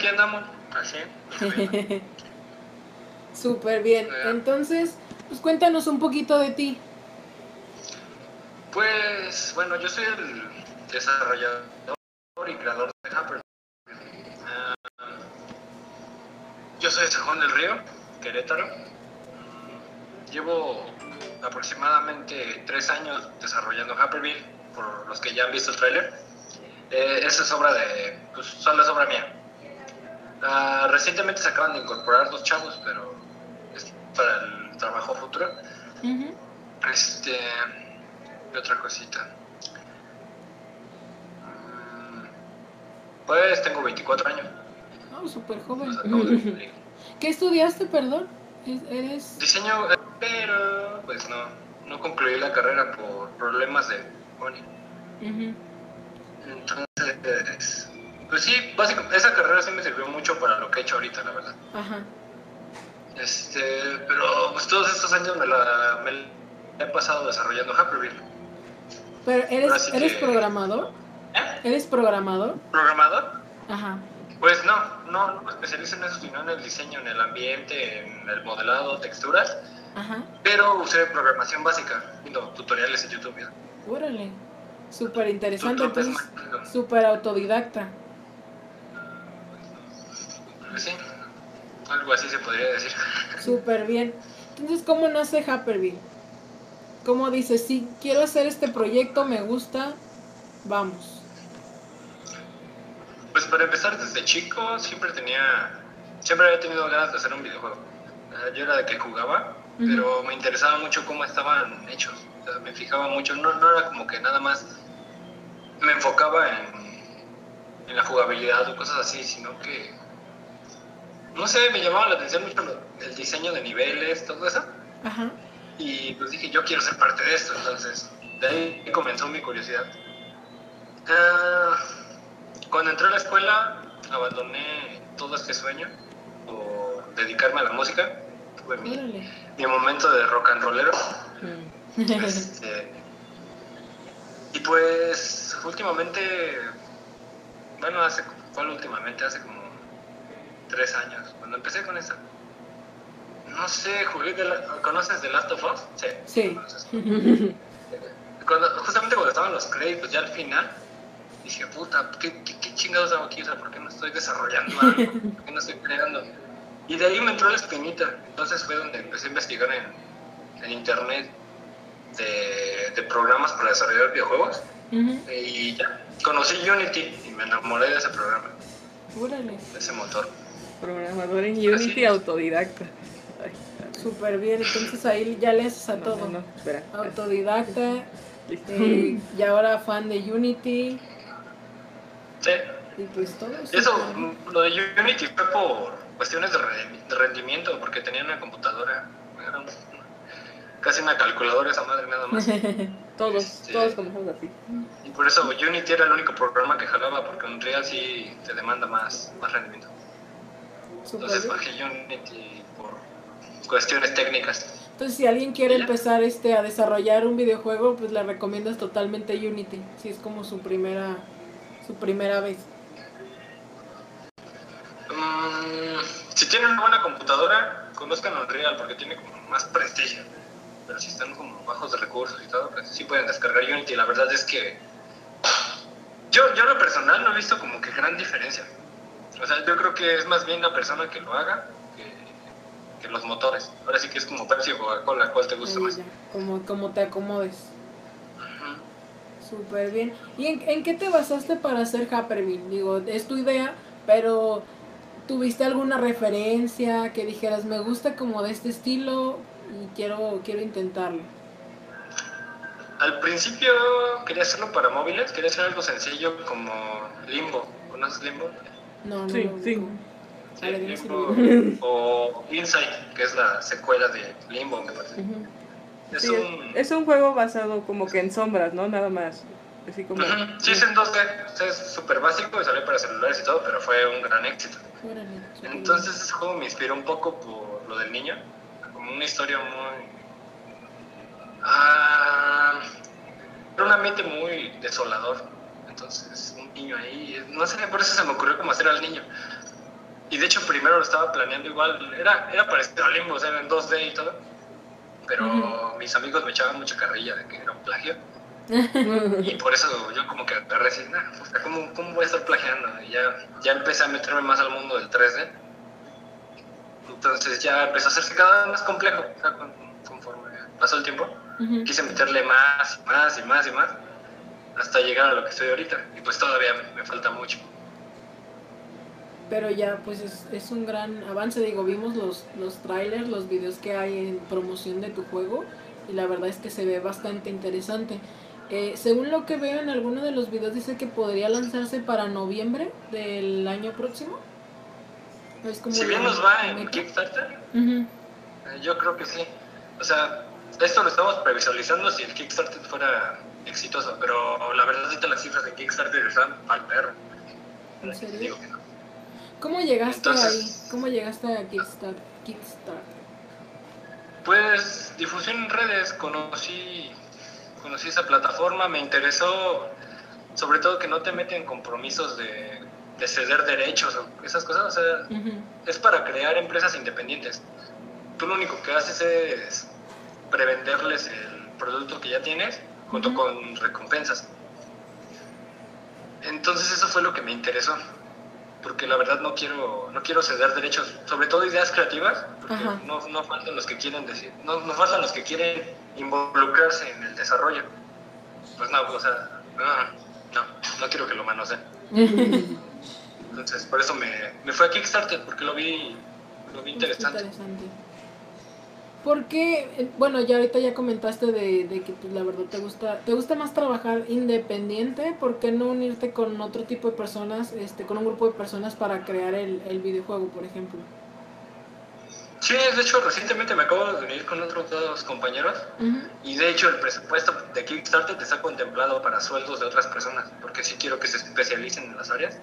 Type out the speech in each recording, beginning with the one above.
aquí andamos, así. Súper bien. Entonces, pues cuéntanos un poquito de ti. Pues, bueno, yo soy el desarrollador y creador de Happer. Ah, yo soy de Sajón del Río, Querétaro. Llevo aproximadamente tres años desarrollando Happerville, por los que ya han visto el tráiler. Eh, esa es obra de, pues solo es obra mía. Ah, recientemente se acaban de incorporar dos chavos, pero es para el trabajo futuro. Este, y otra cosita. Mm, Pues tengo 24 años. Oh, súper joven. De. ¿Qué estudiaste, perdón? ¿Es- ¿Eres...? Diseño, eh, pero pues no, no concluí la carrera por problemas de money. Ujú. Entonces, pues sí, básicamente, esa carrera sí me sirvió mucho para lo que he hecho ahorita, la verdad. Ajá. Este, pero pues todos estos años me la, me la he pasado desarrollando Happerville. Pero eres, sí ¿eres que- programador? ¿Eh? ¿Eres programador? ¿Programador? Ajá. Pues no, no, no me especializo en eso, sino en el diseño, en el ambiente, en el modelado, texturas, Ajá. pero usé programación básica, viendo tutoriales en YouTube. Órale. Súper interesante. Súper autodidacta. Pues sí, algo así se podría decir. Súper bien. Entonces, ¿cómo nace Happerville? ¿Cómo dices, sí, quiero hacer este proyecto, me gusta, vamos? Pues para empezar desde chico siempre tenía, siempre había tenido ganas de hacer un videojuego. Yo era de que jugaba, pero me interesaba mucho cómo estaban hechos. O sea, me fijaba mucho, no, no era como que nada más me enfocaba en, en la jugabilidad o cosas así, sino que, no sé, me llamaba la atención mucho el diseño de niveles, todo eso. Ajá. Y pues dije, yo quiero ser parte de esto, entonces de ahí comenzó mi curiosidad. Ah, cuando entré a la escuela, abandoné todo este sueño por dedicarme a la música. Tuve mi, momento de rock and rollero. Este, y pues últimamente, bueno, hace, ¿cuál últimamente? Hace como tres años, cuando empecé con esa. No sé, jugué, de la- ¿conoces The Last of Us? Sí. Sí. Cuando, justamente cuando estaban los créditos, ya al final, dije, puta, ¿qué, qué, qué chingados hago aquí? O sea, ¿por qué no estoy desarrollando algo? ¿Por qué no estoy creando? Y de ahí me entró la espinita. Entonces fue donde empecé a investigar en, en internet de, de programas para desarrollar videojuegos. Y ya, conocí Unity y me enamoré de ese programa, Órale. de ese motor. Programador en Unity autodidacta. Súper bien. Entonces ahí ya le haces a no, todo. no, no, espera. Autodidacta. Listo. eh, y ahora fan de Unity. Sí. Y pues todo. Eso, mm, lo de Unity fue por cuestiones de, re- de rendimiento, porque tenía una computadora, era casi una calculadora esa madre nada más. Todos, Este- todos comenzamos así. Y por eso Unity era el único programa que jalaba, porque Unreal sí te demanda más, más rendimiento. Entonces bajé Unity por cuestiones técnicas. Entonces, si alguien quiere empezar este a desarrollar un videojuego, pues le recomiendas totalmente Unity. Si es como su primera su primera vez. Mm, si tienen una buena computadora, conozcan Unreal porque tiene como más prestigio. Pero si están como bajos de recursos y todo, pues sí pueden descargar Unity. La verdad es que yo, yo lo personal no he visto como que gran diferencia. O sea, yo creo que es más bien la persona que lo haga que, que los motores. Ahora sí que es como Pepsi o Coca-Cola, ¿cuál te gusta más? ya, como, como te acomodes. Súper bien. ¿Y en, en qué te basaste para hacer Happerville? Digo, es tu idea, pero ¿tuviste alguna referencia que dijeras, me gusta como de este estilo y quiero, quiero intentarlo? Al principio quería hacerlo para móviles, quería hacer algo sencillo como Limbo. ¿Conoces Limbo? No, no. Sí, lo sí. ver, Limbo. o Inside, que es la secuela de Limbo, me parece. Ujú. Es Sí, un... es un juego basado como que en sombras, ¿no? Nada más. Así como. Ujú, Sí, es en 2D, es súper básico y salió para celulares y todo, pero fue un gran éxito. Órale, Entonces ese juego me inspiró un poco por lo del niño, como una historia muy... Ah, era un ambiente muy desolador, entonces un niño ahí, no sé, por eso se me ocurrió como hacer al niño. Y de hecho primero lo estaba planeando igual, era, era parecido a Limbo, o sea, era en 2D y todo. Pero mis amigos me echaban mucha carrilla de que era un plagio. Y por eso yo como que agarré así, nah, pues, ¿cómo, ¿cómo voy a estar plagiando? Y ya, ya empecé a meterme más al mundo del 3D. Entonces ya empezó a hacerse cada vez más complejo, o sea, con- conforme pasó el tiempo. Quise meterle más, y más y más y más, hasta llegar a lo que estoy ahorita. Y pues todavía me, me falta mucho. Pero ya, pues es, es un gran avance. Digo, vimos los, los trailers, los videos que hay en promoción de tu juego. Y la verdad es que se ve bastante interesante. Eh, según lo que veo en alguno de los videos, dice que podría lanzarse para noviembre del año próximo. Es como Si bien nos va en. Kickstarter, eh, yo creo que sí. O sea, esto lo estamos previsualizando si el Kickstarter fuera exitoso, pero la verdad ahorita las cifras de Kickstarter están al perro. ¿En serio? No. ¿Cómo llegaste Entonces- ahí? ¿Cómo llegaste a Kickstarter? Kickstarter? Pues difusión en redes, conocí, conocí esa plataforma, me interesó sobre todo que no te meten compromisos de, de ceder derechos o esas cosas, o sea, es para crear empresas independientes. Tú lo único que haces es prevenderles el producto que ya tienes junto con recompensas. Entonces eso fue lo que me interesó, porque la verdad no quiero no quiero ceder derechos, sobre todo ideas creativas, porque no, no faltan los que quieren decir, no, no faltan los que quieren involucrarse en el desarrollo. Pues no, o sea, no, no, no quiero que lo manoseen. Entonces, por eso me, me fue a Kickstarter, porque lo vi, lo vi interesante. Interesante. Porque, eh, bueno, ya ahorita ya comentaste de, de que pues, la verdad te gusta, te gusta más trabajar independiente, ¿por qué no unirte con otro tipo de personas, este, con un grupo de personas para crear el, el videojuego, por ejemplo? Sí, de hecho, recientemente me acabo de unir con otros dos compañeros. Y de hecho el presupuesto de Kickstarter está contemplado para sueldos de otras personas, porque sí quiero que se especialicen en las áreas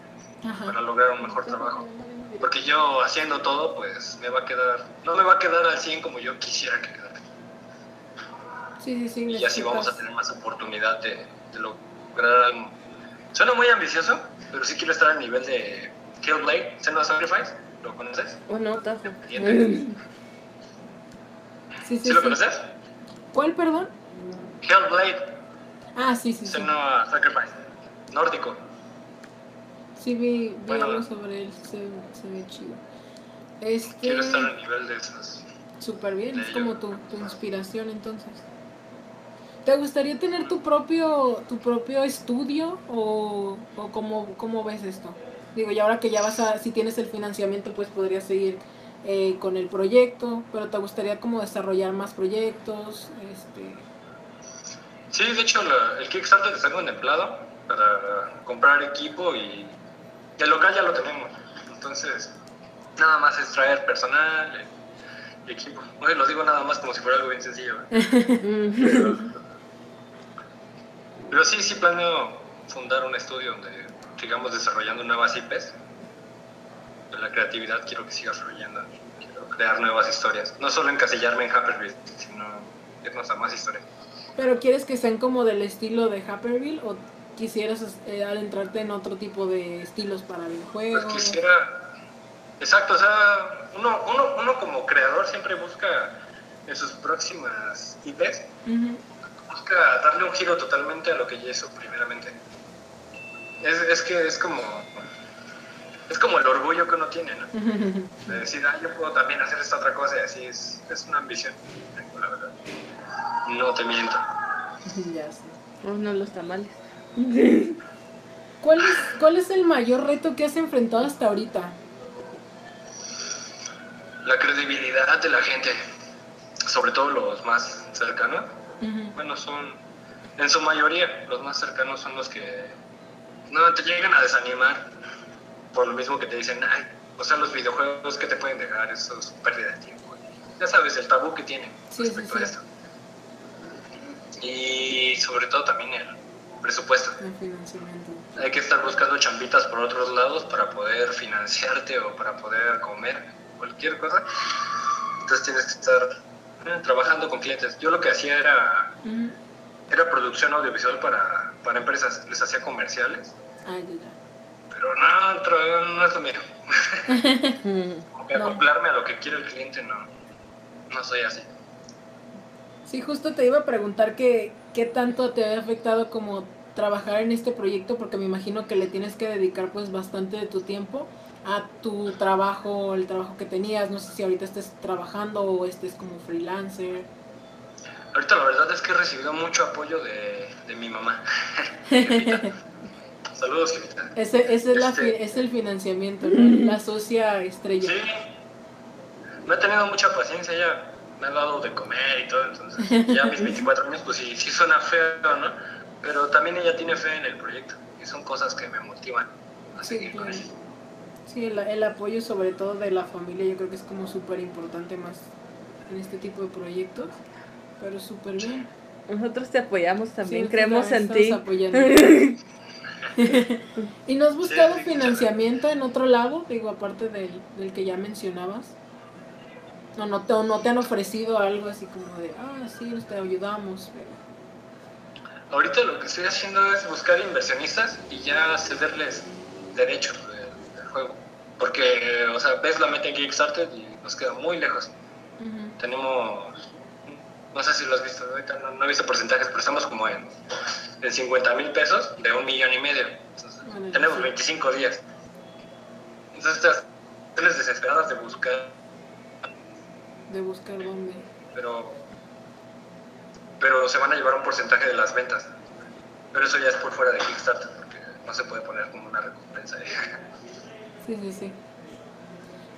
para lograr un mejor trabajo. Porque yo haciendo todo, pues me va a quedar, no me va a quedar al 100 como yo quisiera que quedara. Sí, sí, sí. Y así vamos a tener más oportunidad de, de lograr algo. Suena muy ambicioso, pero sí quiero estar al nivel de Killblade, Senua Sacrifice, ¿lo conoces? Oh, no. Siguiente. Sí, sí, ¿Sí lo sí. conoces? ¿Cuál, perdón? Hellblade, Ah, sí, sí, sí. Senua Sacrifice, nórdico. Sí, vi, vi Bueno. algo sobre él, se, se ve chido. Este, Quiero estar al nivel de esos. súper bien, es como tu, tu inspiración entonces. ¿Te gustaría tener tu propio, tu propio estudio o, o cómo, cómo ves esto? Digo, y ahora que ya vas a, si tienes el financiamiento, pues podrías seguir eh, con el proyecto, pero ¿te gustaría como desarrollar más proyectos? Este, Sí, de hecho la- el Kickstarter está contemplado para comprar equipo y el local ya lo tenemos. Entonces, nada más es traer personal y equipo. Oye, lo digo nada más como si fuera algo bien sencillo. ¿eh? Pero, pero sí, sí planeo fundar un estudio donde sigamos desarrollando nuevas IPs. De la creatividad quiero que siga fluyendo. Quiero crear nuevas historias. No solo encasillarme en Happy sino irnos a más historias. ¿Pero quieres que sean como del estilo de Haperville o quisieras eh, adentrarte en otro tipo de estilos para Pues videojuegos? quisiera. Exacto, o sea, uno, uno, uno como creador siempre busca en sus próximas IPs, Ujú. busca darle un giro totalmente a lo que ya hizo primeramente. Es, es que es como. Es como el orgullo que uno tiene, ¿no? De decir, ah, yo puedo también hacer esta otra cosa y así es, es una ambición, la verdad. No te miento. ya sé. Oh, no, los tamales. ¿Cuál es, ¿Cuál es el mayor reto que has enfrentado hasta ahorita? La credibilidad de la gente, sobre todo los más cercanos, bueno, son, en su mayoría, los más cercanos son los que no te llegan a desanimar por lo mismo que te dicen, ay, o sea, los videojuegos que te pueden dejar, eso es pérdida de tiempo. Ya sabes, el tabú que tienen Sí, respecto sí, sí. a esto. Y sobre todo también el presupuesto. Financiamiento. Hay que estar buscando chambitas por otros lados para poder financiarte o para poder comer, cualquier cosa. Entonces tienes que estar eh, trabajando con clientes. Yo lo que hacía era, era producción audiovisual para, para empresas. Les hacía comerciales. Ah, ya, ya. Pero no, no es lo mío. Como que No. acoplarme a lo que quiere el cliente, no. No soy así. Sí, justo te iba a preguntar que, qué tanto te había afectado como trabajar en este proyecto, porque me imagino que le tienes que dedicar pues bastante de tu tiempo a tu trabajo, el trabajo que tenías, no sé si ahorita estés trabajando o estés como freelancer. Ahorita la verdad es que he recibido mucho apoyo de, de mi mamá. Saludos. Ese, ese es, la Este- fi- es el financiamiento, ¿no? la socia estrella. Sí. No he tenido mucha paciencia, ella me ha dado de comer y todo, entonces ya a mis 24 años, pues sí, sí suena feo, ¿no? Pero también ella tiene fe en el proyecto y son cosas que me motivan a Sí, seguir con claro. él. Sí, el, el apoyo sobre todo de la familia yo creo que es como súper importante más en este tipo de proyectos, pero súper bien. Nosotros te apoyamos también, Sí, creemos en ti. ¿Y no has buscado Sí, sí, financiamiento en otro lado? Digo, aparte del, del que ya mencionabas. No, no te, no te han ofrecido algo así como de, ah, sí, nos te ayudamos. Ahorita lo que estoy haciendo es buscar inversionistas y ya cederles derechos del, del juego. Porque, o sea, ves la meta en Kickstarter y nos queda muy lejos. Tenemos, no sé si lo has visto, ahorita no, no he visto porcentajes, pero estamos como en, en 50 mil pesos de un millón y medio. Entonces, tenemos sí. 25 días. Entonces, tienes desesperadas de buscar, De buscar dónde. pero, pero se van a llevar un porcentaje de las ventas. Pero eso ya es por fuera de Kickstarter, porque no se puede poner como una recompensa. Sí, sí, sí.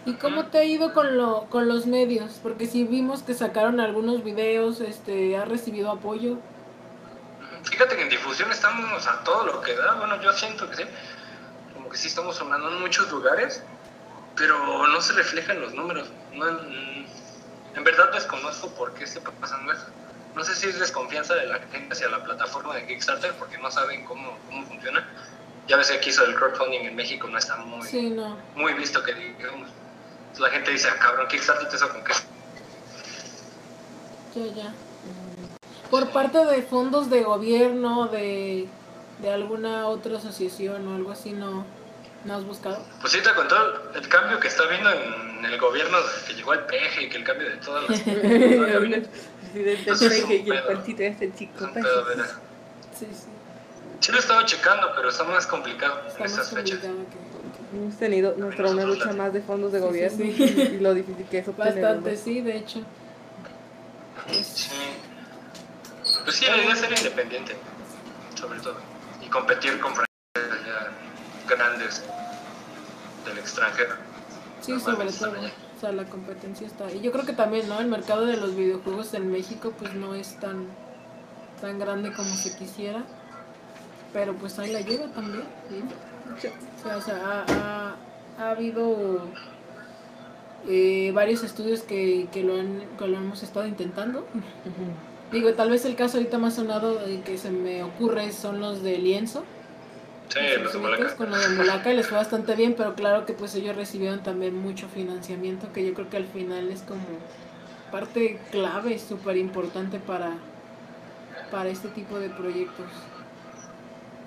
¿Y cómo te ha ido con, lo, con los medios? Porque si vimos que sacaron algunos videos, este, ¿has recibido apoyo? Fíjate que en difusión estamos a todo lo que da. Bueno, yo siento que sí. Como que sí estamos sonando en muchos lugares, pero no se reflejan los números. No, en, verdad desconozco por qué está pasando eso. No sé si es desconfianza de la gente hacia la plataforma de Kickstarter porque no saben cómo, cómo funciona. Ya ves que aquí hizo el crowdfunding en México no está muy, Sí, no. muy visto que digamos. La gente dice, ah, cabrón, Kickstarter te hizo con qué. Ya, ya. Por parte de fondos de gobierno, de, de alguna otra asociación o algo así, ¿no, no has buscado? Pues sí te contó el cambio que está viendo en el gobierno que llegó el peje y que el cambio de todas las... todo el gabinete. Presidente Eso es un Peje y el partido este Es chico. un pedo, ver. Sí, sí. Sí lo he estado checando, pero está más complicado Está en estas fechas. Hemos tenido nuestra una lucha más de fondos de Sí, sí, gobierno sí. y lo difícil que es obtenerlos. Bastante, sí, de hecho. Sí. Pues sí, la idea es ser independiente, sobre todo. Y competir con franquicias ya grandes del extranjero. Sí, No sobre todo. O sea, la competencia está. Y yo creo que también, ¿no? El mercado de los videojuegos en México, pues no es tan, tan grande como se quisiera. Pero pues ahí la lleva también. ¿sí? O sea, o sea, ha, ha- ha habido eh, varios estudios que, que, lo han, que lo hemos estado intentando. Digo, tal vez el caso ahorita más sonado eh, que se me ocurre son los de Lienzo. Sí, los de Malaca. Con lo de Molaca les fue bastante bien, pero claro que pues ellos recibieron también mucho financiamiento, que yo creo que al final es como parte clave, súper importante para, para este tipo de proyectos.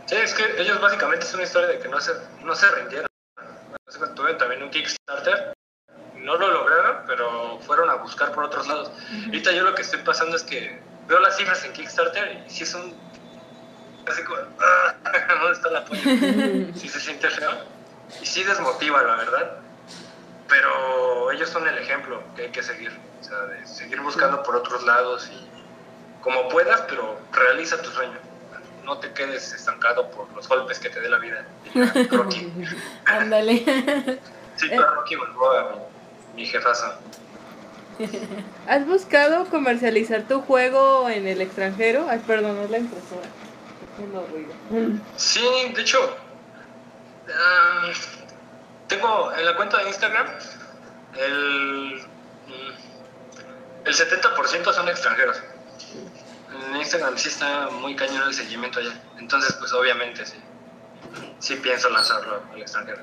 Sí, es que ellos básicamente es una historia de que no se, no se rindieron. Tuvieron también un Kickstarter, no lo lograron, pero fueron a buscar por otros lados. Ahorita yo lo que estoy pasando es que veo las cifras en Kickstarter y sí son así como, "Ah, ¿dónde está el apoyo? Sí se siente feo y sí desmotiva, la verdad. Pero ellos son el ejemplo que hay que seguir, o sea, de seguir buscando por otros lados y como puedas, pero realiza tu sueño. No te quedes estancado por los golpes que te dé la vida. Rocky. Ándale. Sí, pero Rocky Balboa, mi, mi jefazo. ¿Has buscado comercializar tu juego en el extranjero? Ay, perdón, es la impresora. Sí, de hecho, ah, tengo en la cuenta de Instagram el, mm, el 70% son extranjeros. En Instagram sí está muy cañón el seguimiento allá. Entonces, pues obviamente sí. Sí pienso lanzarlo al extranjero.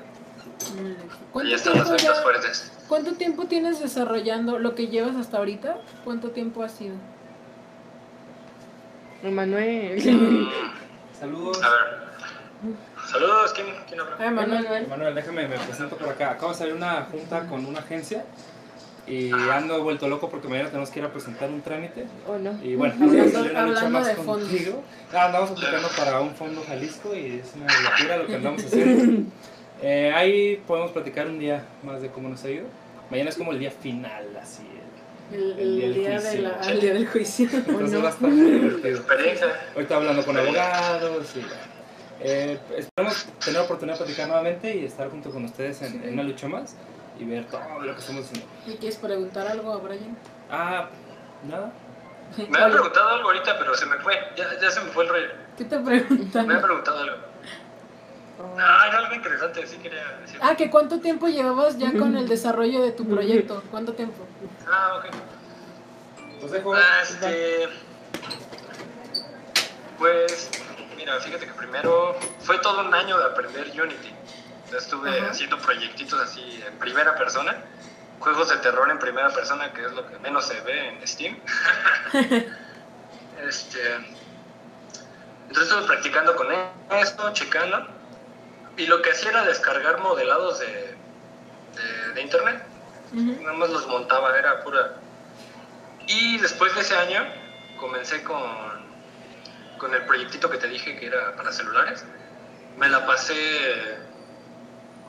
¿Cuánto están las tiempo, ventas ya- fuertes. ¿Cuánto tiempo tienes desarrollando lo que llevas hasta ahorita? ¿Cuánto tiempo ha sido? Emanuel. Saludos. a ver. Saludos, ¿quién, quién habla? Ay, Manuel. Manuel. Déjame, me presento por acá. Acabo de salir una junta con una agencia y ando vuelto loco porque mañana tenemos que ir a presentar un trámite. ¿O no? Y bueno, Hablando- salió una lucha hablando más de fondos. contigo. Ah, andamos aplicando para un fondo Jalisco y es una locura lo que andamos haciendo. Eh, ahí podemos platicar un día más de cómo nos ha ido. Mañana es como el día final, así. El, El el día de la, juicio. el día del juicio. Entonces va a estar muy divertido. Experiencia. Ahorita hablando con abogados y eh, esperamos tener la oportunidad de platicar nuevamente y estar junto con ustedes en, en una lucha más y ver todo lo que estamos haciendo. ¿Y quieres preguntar algo a Brian? Ah, nada. Me han preguntado algo ahorita, pero se me fue. Ya, ya se me fue el rollo. ¿Qué te preguntan? Me han preguntado algo. Oh. Ah, era algo interesante, sí quería decir. Ah, que cuánto tiempo llevabas ya con el desarrollo de tu proyecto. ¿Cuánto tiempo? Ah, ok. Los dejo. Ah, este. Pues, mira, fíjate que primero fue todo un año de aprender Unity. Estuve Ajá. haciendo proyectitos así en primera persona, juegos de terror en primera persona, que es lo que menos se ve en Steam. este. Entonces estuve practicando con esto, checando. Y lo que hacía era descargar modelados de, de, de internet. Nada más los montaba, era pura. Y después de ese año comencé con, con el proyectito que te dije que era para celulares. Me la pasé.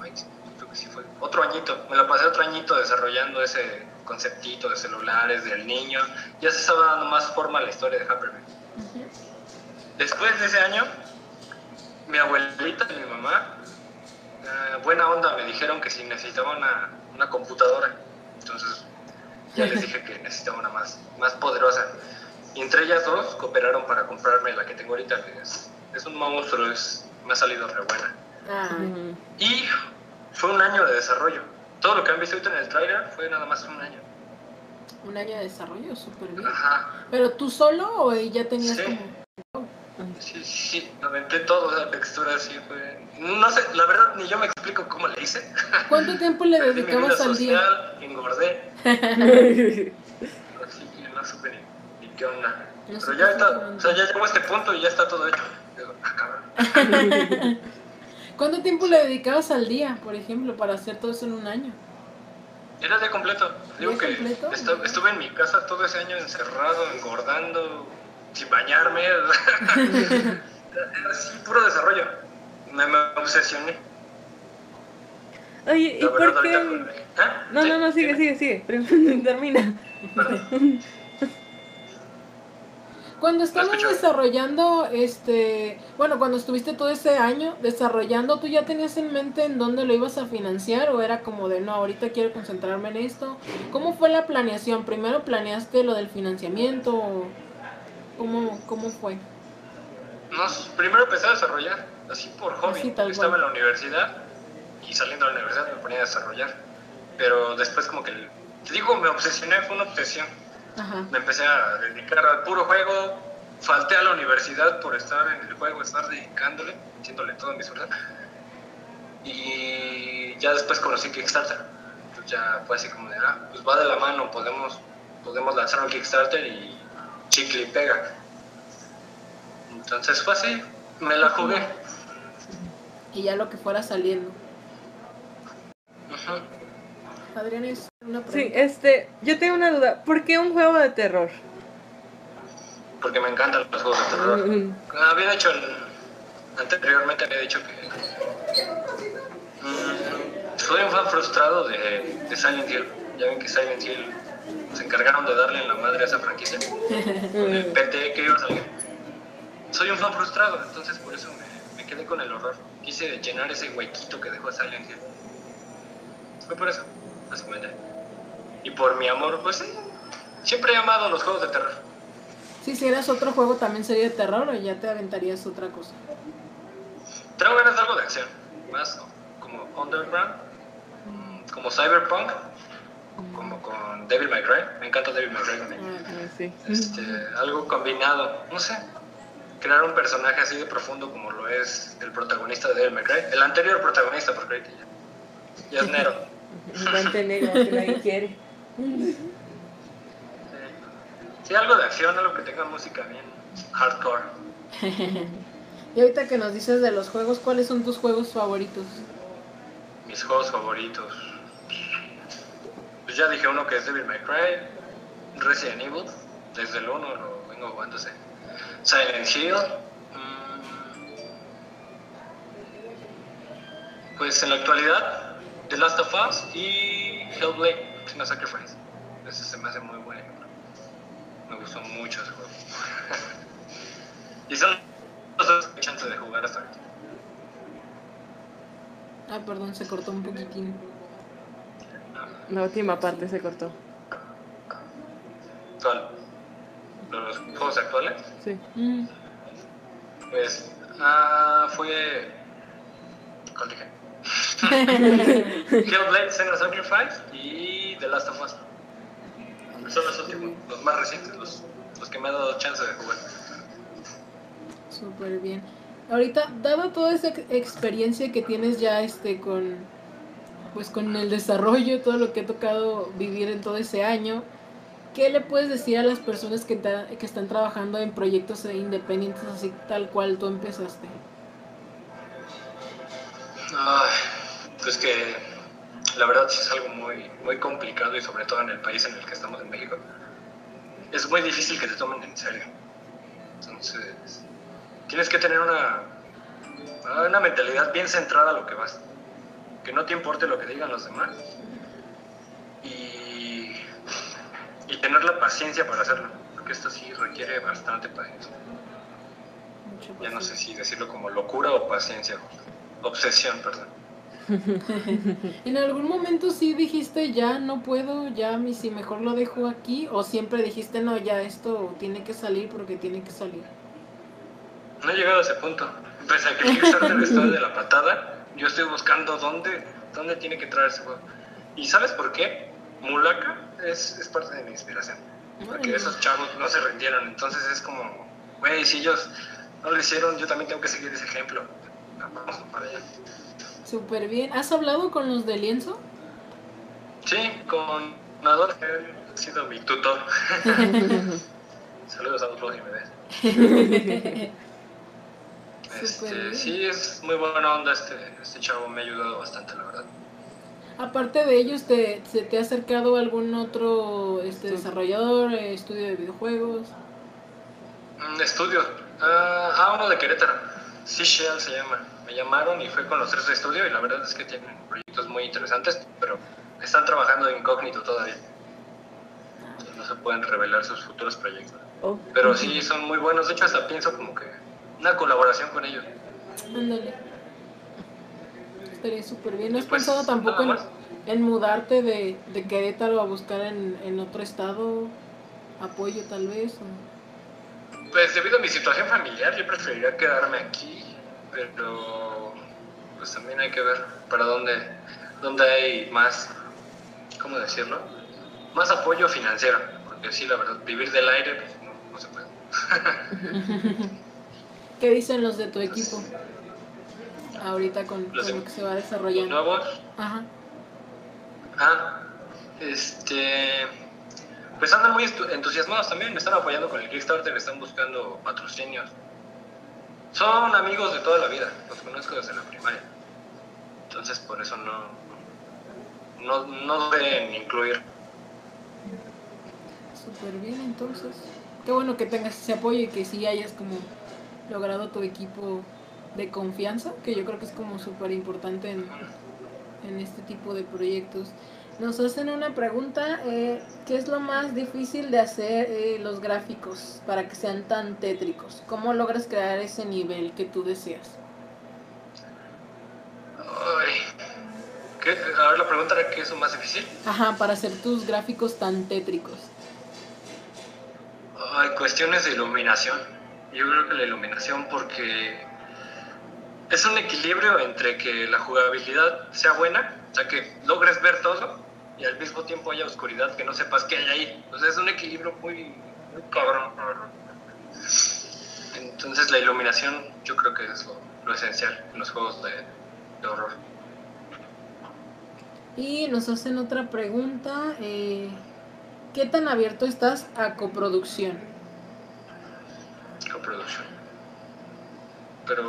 ay, creo que sí fue. Otro añito. Me la pasé otro añito desarrollando ese conceptito de celulares, del niño. Ya se estaba dando más forma a la historia de Haperman. Ujú. Después de ese año, mi abuelita y mi mamá, eh, buena onda, me dijeron que si necesitaba una, una computadora. Entonces, ya les dije que necesitaba una más, más poderosa. Y entre ellas dos cooperaron para comprarme la que tengo ahorita, que es, es un monstruo, es, me ha salido re buena. Ah. Y fue un año de desarrollo. Todo lo que han visto ahorita en el trailer fue nada más un año. un año de desarrollo, súper bien. Ajá. ¿Pero tú solo o ya tenías Sí. como...? Sí, sí, aventé todo, la textura así fue... No sé, la verdad ni yo me explico cómo le hice. ¿Cuánto tiempo le dedicabas al día? social, engordé, así que no supe ni, ni qué onda. No Pero ya está, o sea, ya llegó a este punto y ya está todo hecho. Digo, ah, cabrón. ¿Cuánto tiempo le dedicabas al día, por ejemplo, para hacer todo eso en un año? Era de completo. Digo ¿Día que completo? estuve en mi casa todo ese año encerrado, engordando, sin bañarme. Así, puro desarrollo. Me, me obsesioné. Oye, ¿y verdad, por qué? ahorita ¿Ah? No, Sí, no, no, sigue, dime. sigue, sigue. Termina. Perdón. Cuando estabas desarrollando, este, bueno, cuando estuviste todo ese año desarrollando, ¿tú ya tenías en mente en dónde lo ibas a financiar o era como de, no, ahorita quiero concentrarme en esto? ¿Cómo fue la planeación? ¿Primero planeaste lo del financiamiento? o ¿Cómo, cómo fue? Primero empecé a desarrollar, así por hobby. Así, tal Estaba en la universidad y saliendo de la universidad me ponía a desarrollar. Pero después como que, te digo, me obsesioné, fue una obsesión. Ajá. Me empecé a dedicar al puro juego, falté a la universidad por estar en el juego, estar dedicándole, haciéndole todo mi esfuerzo. Y ya después conocí Kickstarter. Entonces ya fue así como de, ah, pues va de la mano, podemos, podemos lanzar un Kickstarter y chicle y pega. Entonces fue así, me la jugué. Y ya lo que fuera saliendo. Adrián, es una Sí, pregunta. este, yo tengo una duda. ¿Por qué un juego de terror? Porque me encantan los juegos de terror. Mm, Había dicho, en- anteriormente había dicho que mm, soy un fan frustrado de, de Silent Hill. Ya ven que Silent Hill se encargaron de darle en la madre a esa franquicia con el. PT que iba a salir. Soy un fan frustrado, entonces por eso me, me quedé con el horror. Quise llenar ese huequito que dejó Silent Hill. Fue por eso, básicamente. Y por mi amor, pues sí, siempre he amado los juegos de terror. Si hicieras otro juego también sería de terror o ya te aventarías otra cosa. Traigo ganas de algo de acción, más como Underground, como Cyberpunk, como con Devil May Cry. Me encanta Devil May Cry también. Ah, sí. Este, algo combinado, no sé. Crear un personaje así de profundo como lo es el protagonista de Devil May Cry. El anterior protagonista, porque ahorita ya, ya es Nero. Un guante negro que nadie quiere. Sí. Sí, algo de acción, algo que tenga música bien hardcore. Y ahorita que nos dices de los juegos, ¿cuáles son tus juegos favoritos? Mis juegos favoritos. Pues ya dije uno que es Devil May Cry, Resident Evil, desde el 1 lo vengo jugándose. Silent Hill. mm, Pues en la actualidad, The Last of Us y Hellblade, Sin Sacrifice. Ese se me hace muy buen ejemplo. Me gustó mucho ese juego. y son los dos que chance de jugar hasta ahorita. Ah, perdón, se cortó un poquitín. La última parte se cortó. ¿Cuál? ¿Los juegos actuales? Sí. Mm, Pues, ah, fue. ¿Cuál dije? Hellblade, Senua Sacrifice y The Last of Us. Son los últimos, los más recientes, los, los que me han dado chance de jugar. Súper bien. Ahorita, dada toda esa ex- experiencia que tienes ya este con pues con el desarrollo, todo lo que ha tocado vivir en todo ese año, ¿qué le puedes decir a las personas que, están trabajando en proyectos independientes así tal cual tú empezaste? Ay, pues que la verdad es algo muy, muy complicado y sobre todo en el país en el que estamos en México. Es muy difícil que te tomen en serio. Entonces, tienes que tener una, una mentalidad bien centrada a lo que vas. Que no te importe lo que digan los demás. Y, y tener la paciencia para hacerlo. Porque esto sí requiere bastante paciencia. Mucho Ya no sé si decirlo como locura o paciencia. Obsesión, perdón. ¿En algún momento sí dijiste ya no puedo, ya mi si mejor lo dejo aquí? ¿O siempre dijiste no, ya esto tiene que salir porque tiene que salir? No he llegado a ese punto. Pese a que el Kickstarter está de la patada, yo estoy buscando dónde, dónde tiene que entrar ese juego. ¿Y sabes por qué? Mulaka es, es parte de mi inspiración. Porque esos chavos no se rindieron. Entonces es como, güey, si ellos no lo hicieron, yo también tengo que seguir ese ejemplo. Vamos para allá. Súper bien. ¿Has hablado con los de lienzo? Sí, con Nador, que ha sido mi tutor. Saludos a todos y me ves. Súper bien. Este, sí, es muy buena onda este, este chavo, me ha ayudado bastante, la verdad. Aparte de ellos, ¿te, ¿se te ha acercado algún otro este, Sí. desarrollador, eh, estudio de videojuegos? Mm, Estudios. Ah, ah, uno de Querétaro. Seashell se llama. Me llamaron y fue con los tres de estudio y la verdad es que tienen proyectos muy interesantes, pero están trabajando de incógnito todavía. Entonces no se pueden revelar sus futuros proyectos. Oh. Pero sí son muy buenos. De hecho, hasta pienso como que una colaboración con ellos. Ándale. Estaría súper bien. ¿No has Pues, pensado tampoco en, mudarte de, de Querétaro a buscar en, en otro estado apoyo tal vez? o- Pues debido a mi situación familiar, yo preferiría quedarme aquí, pero pues también hay que ver para dónde, dónde hay más, ¿cómo decirlo? Más apoyo financiero, porque sí, la verdad, vivir del aire pues, no, no se puede. ¿Qué dicen los de tu equipo? Ahorita con, Los con de- lo que se va Los desarrollando. nuevos, Ajá. ah, este, pues andan muy entusiasmados también, me están apoyando con el Kickstarter, están buscando patrocinios. Son amigos de toda la vida, los conozco desde la primaria. Entonces por eso no, no, no deben incluir. Súper bien, entonces. Qué bueno que tengas ese apoyo y que sí hayas como logrado tu equipo de confianza, que yo creo que es como súper importante en, en este tipo de proyectos. Nos hacen una pregunta, eh, ¿qué es lo más difícil de hacer eh, los gráficos para que sean tan tétricos? ¿Cómo logras crear ese nivel que tú deseas? Ay. Ahora la pregunta era qué es lo más difícil. Ajá, para hacer tus gráficos tan tétricos. Hay cuestiones de iluminación. Yo creo que la iluminación porque es un equilibrio entre que la jugabilidad sea buena, o sea, que logres ver todo y al mismo tiempo haya oscuridad, que no sepas qué hay ahí. O sea, es un equilibrio muy, muy cabrón. Entonces la iluminación yo creo que es lo, lo esencial en los juegos de, de horror. Y nos hacen otra pregunta. eh, ¿Qué tan abierto estás a coproducción? Coproducción. pero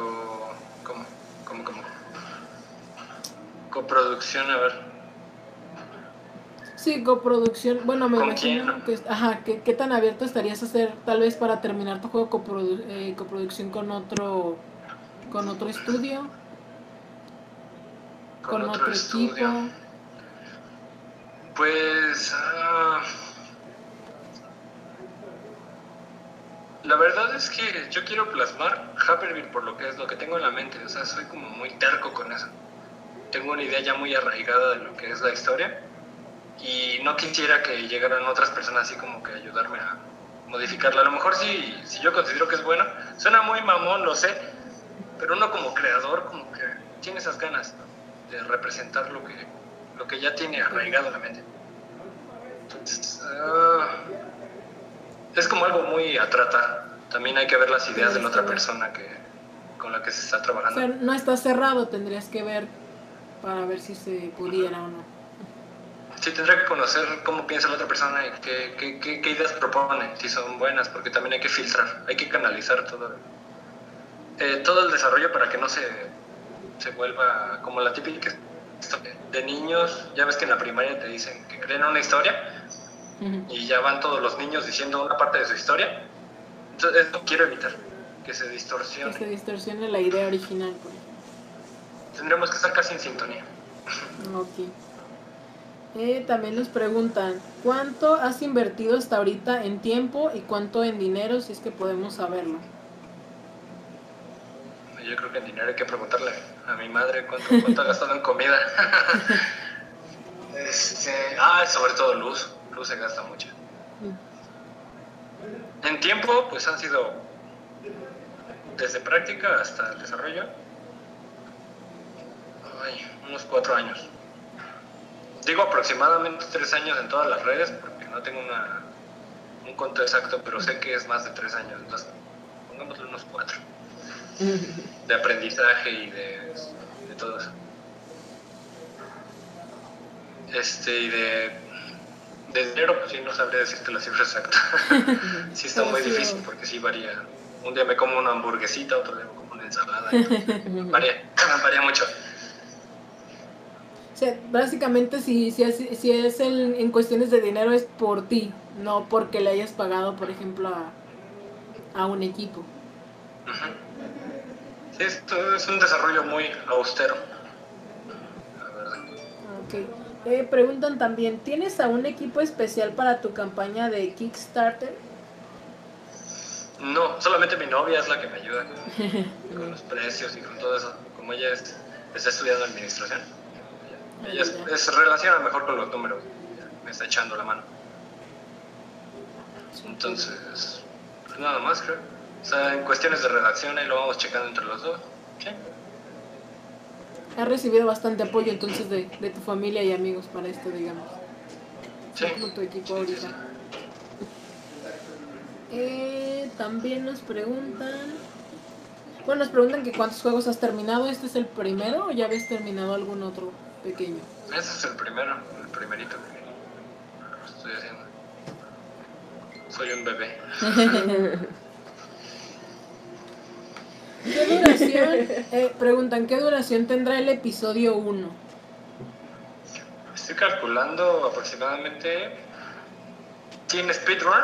¿cómo? ¿Cómo, cómo? Coproducción, a ver. Sí, coproducción. Bueno, me ¿Con imagino quién? que. Ajá, ¿qué, qué tan abierto estarías a hacer tal vez para terminar tu juego coprodu- eh, coproducción con otro con otro estudio, con, otro, equipo? Pues. ah, la verdad es que yo quiero plasmar Haperville por lo que es lo que tengo en la mente. O sea, soy como muy terco con eso. Tengo una idea ya muy arraigada de lo que es la historia. Y no quisiera que llegaran otras personas así como que ayudarme a modificarla. A lo mejor si, si yo considero que es bueno, suena muy mamón, lo sé. Pero uno como creador como que tiene esas ganas de representar lo que, lo que ya tiene arraigado en la mente. Entonces, ah, es como algo muy a tratar. También hay que ver las ideas de la otra persona que, con la que se está O trabajando. sea, no está cerrado, tendrías que ver para ver si se pudiera o no. Sí, tendré que conocer cómo piensa la otra persona y qué, qué, qué- qué ideas propone, si son buenas, porque también hay que filtrar, hay que canalizar todo, eh, todo el desarrollo para que no se, se vuelva como la típica historia de niños. Ya ves que en la primaria te dicen que creen una historia y ya van todos los niños diciendo una parte de su historia. Entonces, eso quiero evitar, que se Que distorsione. se distorsione la idea original. pues. Tendremos que estar casi en sintonía. Ok. Eh, también nos preguntan, ¿cuánto has invertido hasta ahorita en tiempo y cuánto en dinero, si es que podemos saberlo? Yo creo que en dinero hay que preguntarle a mi madre cuánto, cuánto ha gastado en comida. Este, ah, sobre todo luz. Luz se gasta mucho. En tiempo, pues han sido desde práctica hasta el desarrollo. Ay, unos cuatro años. Digo aproximadamente tres años en todas las redes porque no tengo una, un conto exacto, pero sé que es más de tres años. Entonces, pongámosle unos cuatro de aprendizaje y de, de todo eso. Este, y de, de dinero, pues sí, no sabría decirte la cifra exacta. sí está muy difícil porque sí varía. Un día me como una hamburguesita, otro día me como una ensalada. varía, varía mucho. O sea, básicamente si, si, es, si es el- en cuestiones de dinero es por ti, no porque le hayas pagado, por ejemplo, a, a un equipo. Sí, esto es un desarrollo muy austero. La verdad. Ok. Eh, preguntan también, ¿tienes a un equipo especial para tu campaña de Kickstarter? No, solamente mi novia es la que me ayuda con, con los precios y con todo eso. Como ella es, está estudiando administración, ella es, es- se relaciona mejor con los números. Me está echando la mano. Entonces, pues nada más creo. O sea, en cuestiones de redacción ahí lo vamos checando entre los dos. Sí. Has recibido bastante apoyo entonces de, de tu familia y amigos para esto, digamos. Sí. Como tu equipo ahorita. Eh, también nos preguntan. Bueno, nos preguntan que cuántos juegos has terminado. ¿Este es el primero o ya habías terminado algún otro pequeño? Ese es el primero, el primerito que estoy haciendo. Soy un bebé. ¿Qué duración? eh, preguntan, ¿qué duración tendrá el episodio 1? Estoy calculando aproximadamente. Tiene speedrun,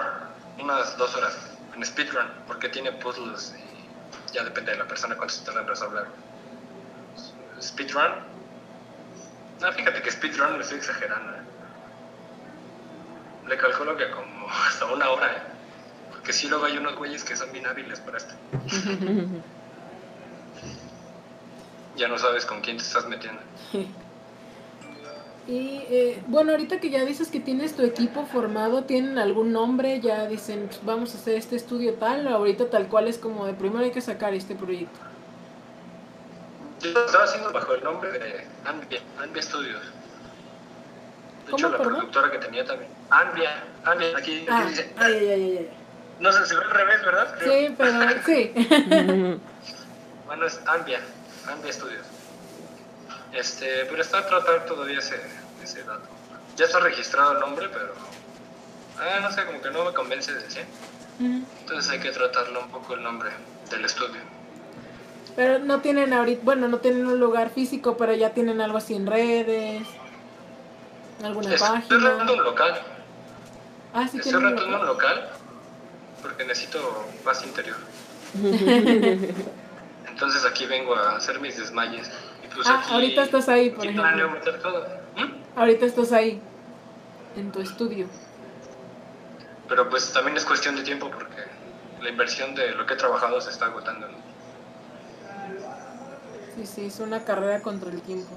unas dos horas en speedrun, porque tiene puzzles y ya depende de la persona cuánto se tarda en resolver. Speedrun. No, fíjate que speedrun me estoy exagerando. ¿eh? Le calculo que como hasta una hora, ¿eh? Porque sí, luego hay unos güeyes que son bien hábiles para esto. Ya no sabes con quién te estás metiendo. Y eh, bueno, ahorita que ya dices que tienes tu equipo formado, ¿tienen algún nombre? Ya dicen, "Pues, vamos a hacer este estudio tal, o ahorita tal cual es como de primero hay que sacar este proyecto. Yo lo estaba haciendo bajo el nombre de Anvia, Anvia Studios. De ¿Cómo, hecho, la perdón? productora que tenía también. Anvia, Anvia, aquí, aquí Ah, dice. ay, ay, ay, ay. No sé, se ve al revés, ¿verdad? Creo. Sí, pero sí. Bueno, es Anvia, Anvia Studios. Este, pero está a tratar todavía ese, ese dato. Ya está registrado el nombre, pero. Ah, no sé, como que no me convence de 100. Ujú. Entonces hay que tratarlo un poco el nombre del estudio. Pero no tienen ahorita, bueno, no tienen un lugar físico, pero ya tienen algo así en redes, alguna Estoy página. rentando un local. Ah, sí Estoy rentando un local. local porque necesito paz interior. Entonces aquí vengo a hacer mis desmayes. Y pues Ah, aquí, ahorita estás ahí, por aquí ejemplo. planeo meter todo. ¿Mm? Ahorita estás ahí, en tu estudio. Pero pues también es cuestión de tiempo porque la inversión de lo que he trabajado se está agotando. ¿no? Sí, sí, es una carrera contra el tiempo.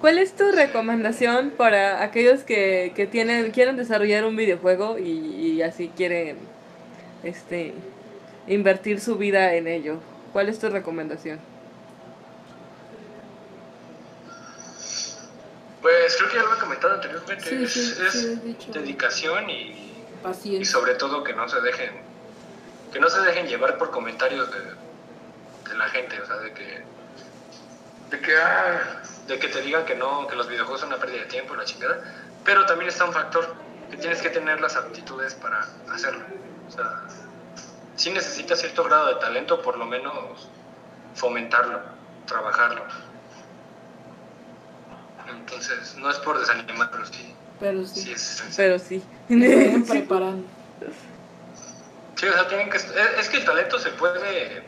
¿Cuál es tu recomendación para aquellos que, que tienen, quieren desarrollar un videojuego y, y así quieren este invertir su vida en ello? ¿Cuál es tu recomendación? Pues creo que ya lo he comentado anteriormente. Sí, es sí, es sí, has dicho. dedicación y, y sobre todo que no se dejen que no se dejen llevar por comentarios de, de la gente, o sea, de que de que ah, de que te digan que no, que los videojuegos son una pérdida de tiempo, la chingada, pero también está un factor que tienes que tener las aptitudes para hacerlo. O sea, sí necesitas cierto grado de talento, por lo menos fomentarlo, trabajarlo. Entonces, no es por desanimar, pero sí, Pero sí sí, es. Pero sí. vayan preparando. Sí, o sea, tienen que, es, es que el talento se puede,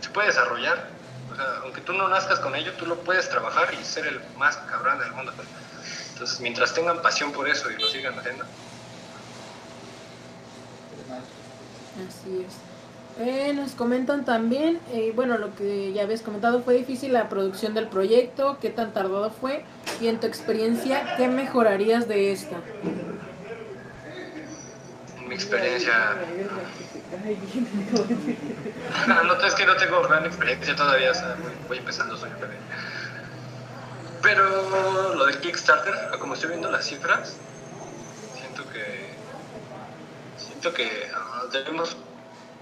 se puede desarrollar. O sea, aunque tú no nazcas con ello, tú lo puedes trabajar y ser el más cabrón del mundo. Entonces, mientras tengan pasión por eso y lo sigan haciendo. Así es. Eh, nos comentan también, eh, bueno, lo que ya habías comentado, fue difícil la producción del proyecto, qué tan tardado fue y en tu experiencia, ¿qué mejorarías de esta? Mi experiencia, no, es que no tengo gran experiencia todavía, o voy empezando, soy un bebé. Pero lo de Kickstarter, como estoy viendo las cifras, siento que que ah, debemos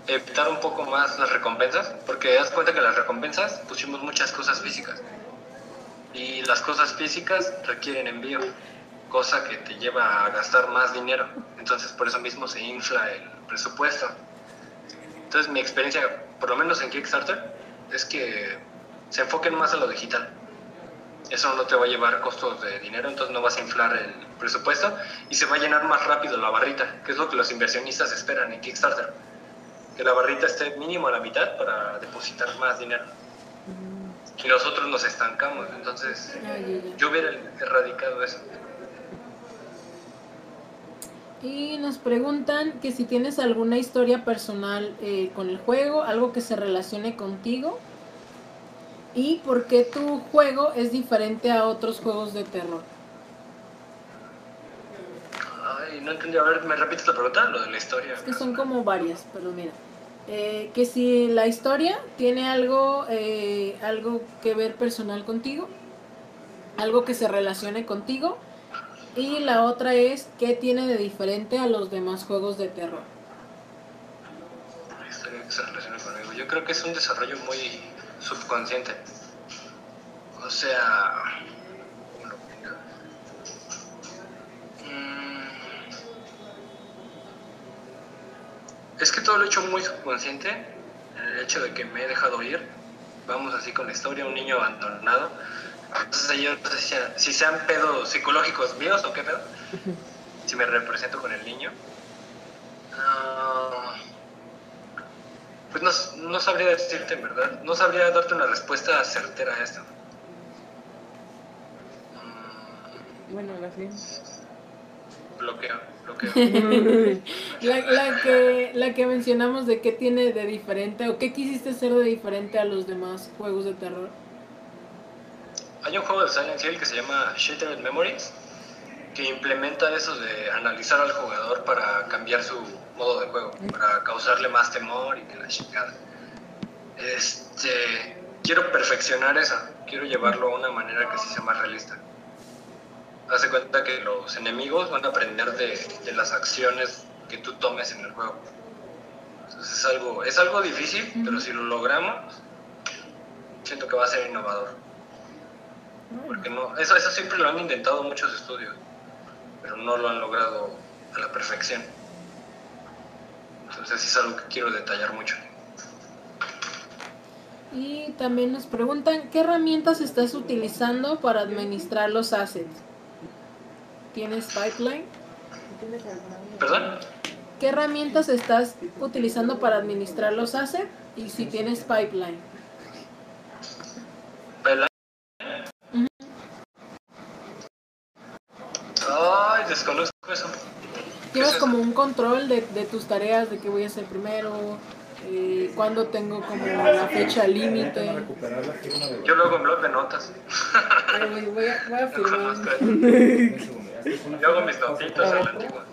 evitar un poco más las recompensas, porque das cuenta que las recompensas pusimos muchas cosas físicas y las cosas físicas requieren envío, cosa que te lleva a gastar más dinero. Entonces por eso mismo se infla el presupuesto. Entonces mi experiencia, por lo menos en Kickstarter, es que se enfoquen más a lo digital. Eso no te va a llevar costos de dinero, entonces no vas a inflar el presupuesto y se va a llenar más rápido la barrita, que es lo que los inversionistas esperan en Kickstarter. Que la barrita esté mínimo a la mitad para depositar más dinero. Y nosotros nos estancamos, entonces yo hubiera erradicado eso. Y nos preguntan que si tienes alguna historia personal eh, con el juego, algo que se relacione contigo. Y por qué tu juego es diferente a otros juegos de terror. Ay, no entendí. A ver, ¿me repites la pregunta? Lo de la historia. Es que son como varias, pero mira. Eh, que si la historia tiene algo, eh, algo que ver personal contigo, algo que se relacione contigo, y la otra es qué tiene de diferente a los demás juegos de terror. La historia que se relaciona conmigo. Yo creo que es un desarrollo muy subconsciente. O sea. ¿cómo lo pongo? Mm, Es que todo lo he hecho muy subconsciente. El hecho de que me he dejado ir. Vamos así con la historia, un niño abandonado. Entonces yo no sé si, si sean pedos psicológicos míos o qué pedo. Si me represento con el niño. Pues no, no sabría decirte en verdad. No sabría darte una respuesta certera a esto. Mm, Bueno, bien. bloqueo, bloqueo. La, la que, la que mencionamos de qué tiene de diferente o qué quisiste hacer de diferente a los demás juegos de terror. Hay un juego de Silent Hill que se llama Shattered Memories que implementa eso de analizar al jugador para cambiar su modo de juego, para causarle más temor y que la chingada. Este, quiero perfeccionar eso, quiero llevarlo a una manera que sí sea más realista. Hace cuenta que los enemigos van a aprender de, de las acciones que tú tomes en el juego. Entonces es algo, es algo difícil, pero si lo logramos, siento que va a ser innovador. Porque no, eso, eso siempre lo han intentado muchos estudios, pero no lo han logrado a la perfección. Entonces es algo que quiero detallar mucho. Y también nos preguntan, ¿qué herramientas estás utilizando para administrar los assets? ¿Tienes pipeline? ¿Perdón? ¿Qué herramientas estás utilizando para administrar los assets? Y si tienes pipeline. Ay, desconozco eso. Llevas como un control de, de tus tareas, de qué voy a hacer primero, eh, cuándo tengo como la fecha límite. Yo lo hago en blog de notas. Voy a, voy a firmar. Un Yo hago mis notitas a la antigua.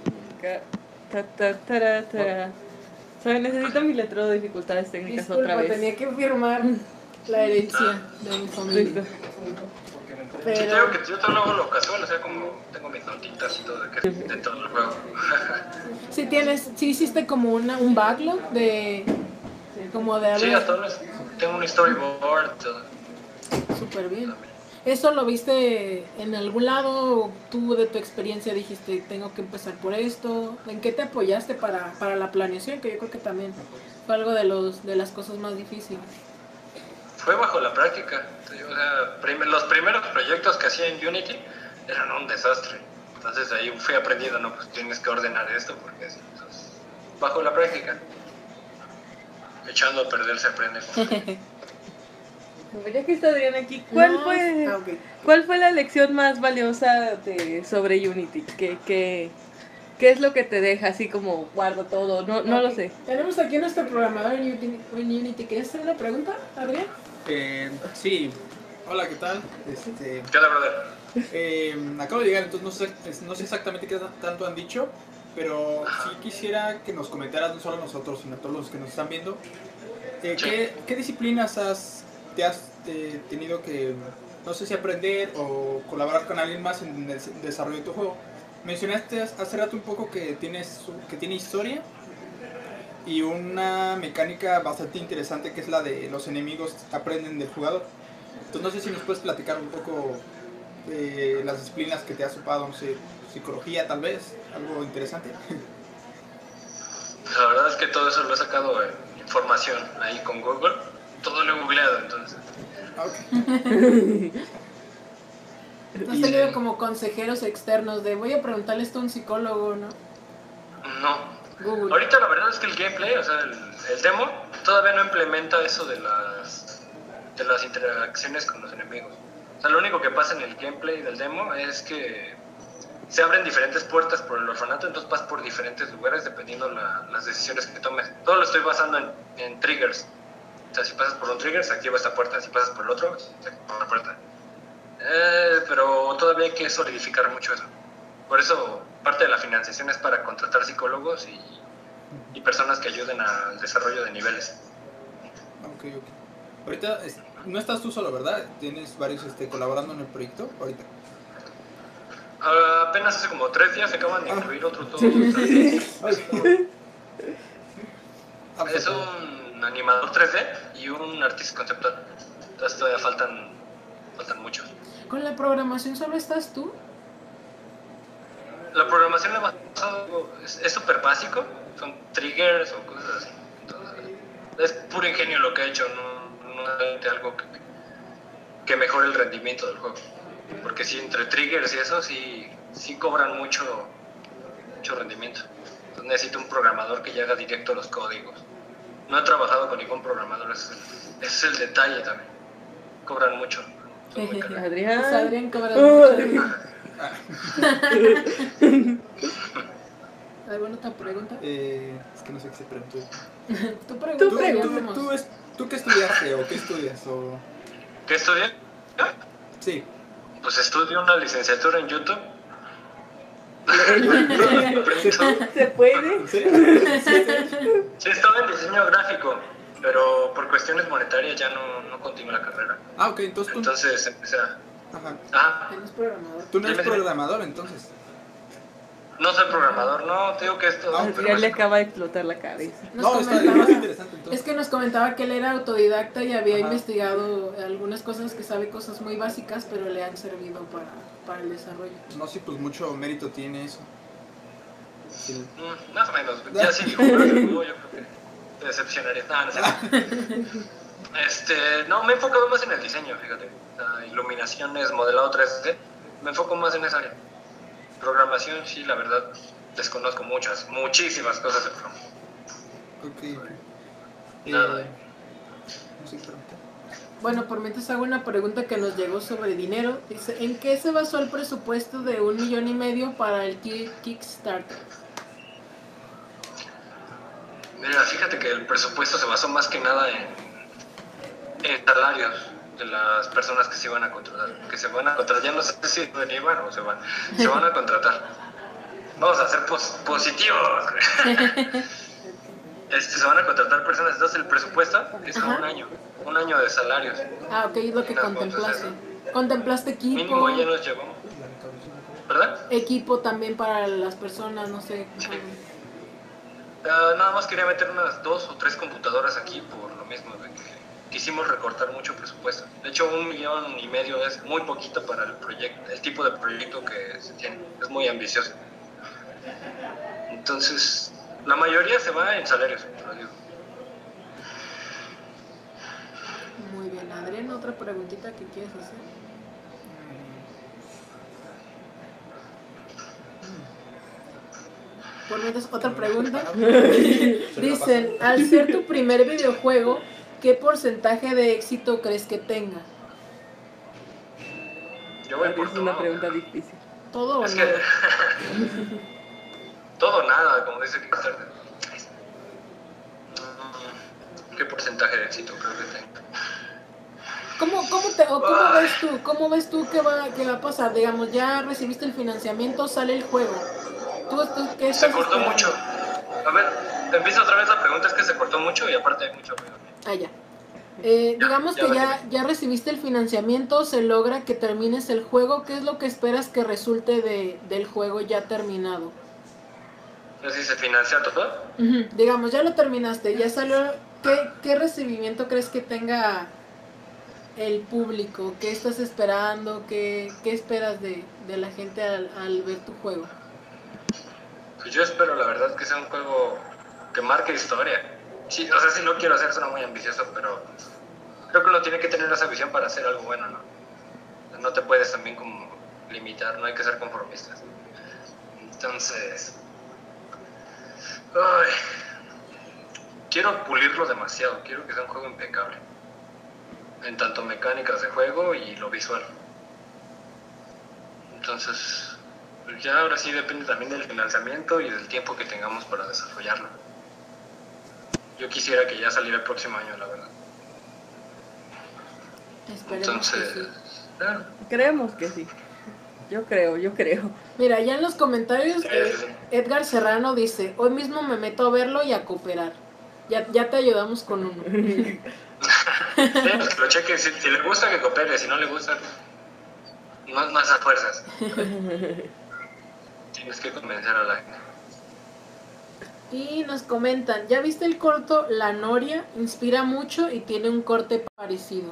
Tara. ¿Sabe? Necesito mi letrero de dificultades técnicas otra Disculpa, vez. tenía que firmar la herencia de mi familia. Listo. Sí, Pero que yo todo lo casual, o sea, como tengo mis notitas y todo de, que, de todo el juego. si tienes, si hiciste como una, un backlog de como de sí, hasta ahora tengo un storyboard, todo. súper bien. ¿Eso lo viste en algún lado? ¿O tú de tu experiencia dijiste, tengo que empezar por esto? ¿En qué te apoyaste para, para la planeación? Que yo creo que también fue algo de, los, de las cosas más difíciles. Fue bajo la práctica. O sea, prim- los primeros proyectos que hacía en Unity eran un desastre. Entonces ahí fui aprendiendo, no, pues tienes que ordenar esto porque es entonces, bajo la práctica. Echando a perder se aprende. Ya que está Adrián aquí, ¿cuál No, fue, ah, ok. ¿cuál fue la lección más valiosa de, sobre Unity? ¿Qué, qué, qué es lo que te deja así como guardo todo? No, no lo Ok. sé. Tenemos aquí a nuestro programador en Unity. en Unity. ¿Quieres hacer una pregunta, Adrián? Eh, sí, hola, ¿qué tal? Este, ¿Qué onda, brother? eh, acabo de llegar, entonces no sé, no sé exactamente qué tanto han dicho, pero sí quisiera que nos comentaras, no solo a nosotros, sino a todos los que nos están viendo, eh, Sí. ¿qué, qué disciplinas has, te has tenido que, no sé si aprender o colaborar con alguien más en el desarrollo de tu juego? Mencionaste hace rato un poco que, tienes, que tiene historia y una mecánica bastante interesante que es la de los enemigos aprenden del jugador. Entonces no sé si nos puedes platicar un poco de las disciplinas que te has ocupado, no sé, psicología tal vez, algo interesante. La verdad es que todo eso lo he sacado en información ahí con Google. Todo lo he googleado, entonces. Ah, ok. Has tenido como consejeros externos de voy a preguntarle esto a un psicólogo, ¿no? No, Ahorita la verdad es que el gameplay, o sea, el, demo, todavía no implementa eso de las, de las interacciones con los enemigos. O sea, lo único que pasa en el gameplay del demo es que se abren diferentes puertas por el orfanato, entonces vas por diferentes lugares dependiendo la, las decisiones que tomes. Todo lo estoy basando en, en triggers. O sea, si pasas por un trigger, se activa esta puerta. Si pasas por el otro, se activa la puerta. Eh, pero todavía hay que solidificar mucho eso. Por eso, parte de la financiación es para contratar psicólogos y, y personas que ayuden al desarrollo de niveles. Ok, ok. Ahorita es- no estás tú solo, ¿verdad? Tienes varios este, colaborando en el proyecto ahorita. Ah, apenas hace como tres días se acaban de incluir otros dos. Ah, Es un animador 3D y un artista conceptual. Entonces todavía faltan, faltan muchos. ¿Con la programación solo estás tú? La programación es es súper básico, son triggers o cosas así. Entonces, es puro ingenio lo que he hecho, no, no es algo que, que mejore el rendimiento del juego. Porque si entre triggers y eso sí, sí cobran mucho, mucho rendimiento. Entonces necesito un programador que ya haga directo los códigos. No he trabajado con ningún programador, ese es el, detalle también. Cobran mucho. Adrián. Pues Adrián cobra mucho. ¿Alguna otra pregunta? Eh, es que no sé qué se preguntó. Tú ¿Tú, preguntas. tú, tú, tú es- ¿tú qué estudiaste o qué estudias? O... ¿Qué estudié? Sí. Pues estudio una licenciatura en YouTube. ¿Se puede? ¿En serio? Sí, estaba en diseño gráfico, pero por cuestiones monetarias ya no, no continué la carrera. Ah, ok, entonces Entonces empecé a... ajá. Ah, Él es programador. tú no eres programador entonces. no soy programador, no, te digo que esto... Ah, Adrián le acaba de explotar la cabeza. Nos no, está más interesante entonces. Es que nos comentaba que él era autodidacta y había Ajá. investigado algunas cosas que sabe cosas muy básicas, pero le han servido para, para el desarrollo. No sé, pues mucho mérito tiene eso. Sí. Mm, más o menos, ya sí dijo, pero yo creo que te decepcionaría. No, no sé. Este, no, me he enfocado más en el diseño, fíjate. Iluminaciones, modelado 3D. Me enfoco más en esa área. Programación, sí, la verdad, desconozco muchas, muchísimas cosas de programación. Ok. Eh, Nada. preguntar. Bueno, por mientras hago una pregunta que nos llegó sobre dinero. Dice, ¿en qué se basó el presupuesto de un millón y medio para el Ki- Kickstarter? Mira, fíjate que el presupuesto se basó más que nada en, en salarios de las personas que se iban a contratar. Que se van a contratar, ya no sé si venían o se van, se van a contratar. Vamos a ser pos- positivos. este, se van a contratar personas, entonces el presupuesto es Ajá. un año, un año de salarios. Ah, ok, es lo que contemplaste. ¿Contemplaste equipo? Mínimo ya nos llevó, ¿verdad? Equipo también para las personas, no sé. Ah, nada más quería meter unas dos o tres computadoras aquí por lo mismo quisimos recortar mucho presupuesto. De hecho, un millón y medio es muy poquito para el proyecto, el tipo de proyecto que se tiene. Es muy ambicioso. Entonces, la mayoría se va en salarios, te lo digo. Muy bien, Adrián, otra preguntita que quieres hacer. Por mientras, otra pregunta. Dicen, al ser tu primer videojuego, ¿qué porcentaje de éxito crees que tenga? Yo voy por Es una pregunta difícil. ¿Todo o Es que todo o nada, como dice Kickstarter. ¿Qué porcentaje de éxito creo que tengo? ¿Cómo, cómo, te, o cómo ves tú? ¿Cómo ves tú que va, que va a pasar? Digamos, ya recibiste el financiamiento, sale el juego. ¿Tú, tú qué Se cortó esperando? mucho. A ver, empieza otra vez la pregunta, es que se cortó mucho y aparte hay mucho ruido. Ah, ya. Eh, digamos ya que ya, ya recibiste el financiamiento, se logra que termines el juego. ¿Qué es lo que esperas que resulte de, del juego ya terminado? No sé si se financia todo. Ujú, Digamos, ya lo terminaste, ya salió. ¿Qué, qué recibimiento crees que tenga el público? ¿Qué estás esperando? ¿Qué, qué esperas de, de la gente al, al ver tu juego? Pues yo espero, la verdad, que sea un juego que marque historia. Sí, o sea, sí lo quiero hacer, suena muy ambicioso, pero creo que uno tiene que tener esa visión para hacer algo bueno, ¿no? No te puedes también como limitar, no hay que ser conformistas. Entonces, ay, quiero pulirlo demasiado, quiero que sea un juego impecable. En tanto mecánicas de juego y lo visual. Entonces, pues ya ahora sí depende también del financiamiento y del tiempo que tengamos para desarrollarlo. Yo quisiera que ya saliera el próximo año, la verdad. Esperemos Entonces, que sí. ah, Creemos que sí. Yo creo, yo creo. Mira, ya en los comentarios, Sí, eh, sí, sí. Edgar Serrano dice: Hoy mismo me meto a verlo y a cooperar. Ya, ya te ayudamos con uno. sí, pues que lo cheque, si, si le gusta que coopere, si no le gusta, más, más a fuerzas. Tienes que convencer a la gente. Y nos comentan: ¿Ya viste el corto La Noria? Inspira mucho y tiene un corte parecido.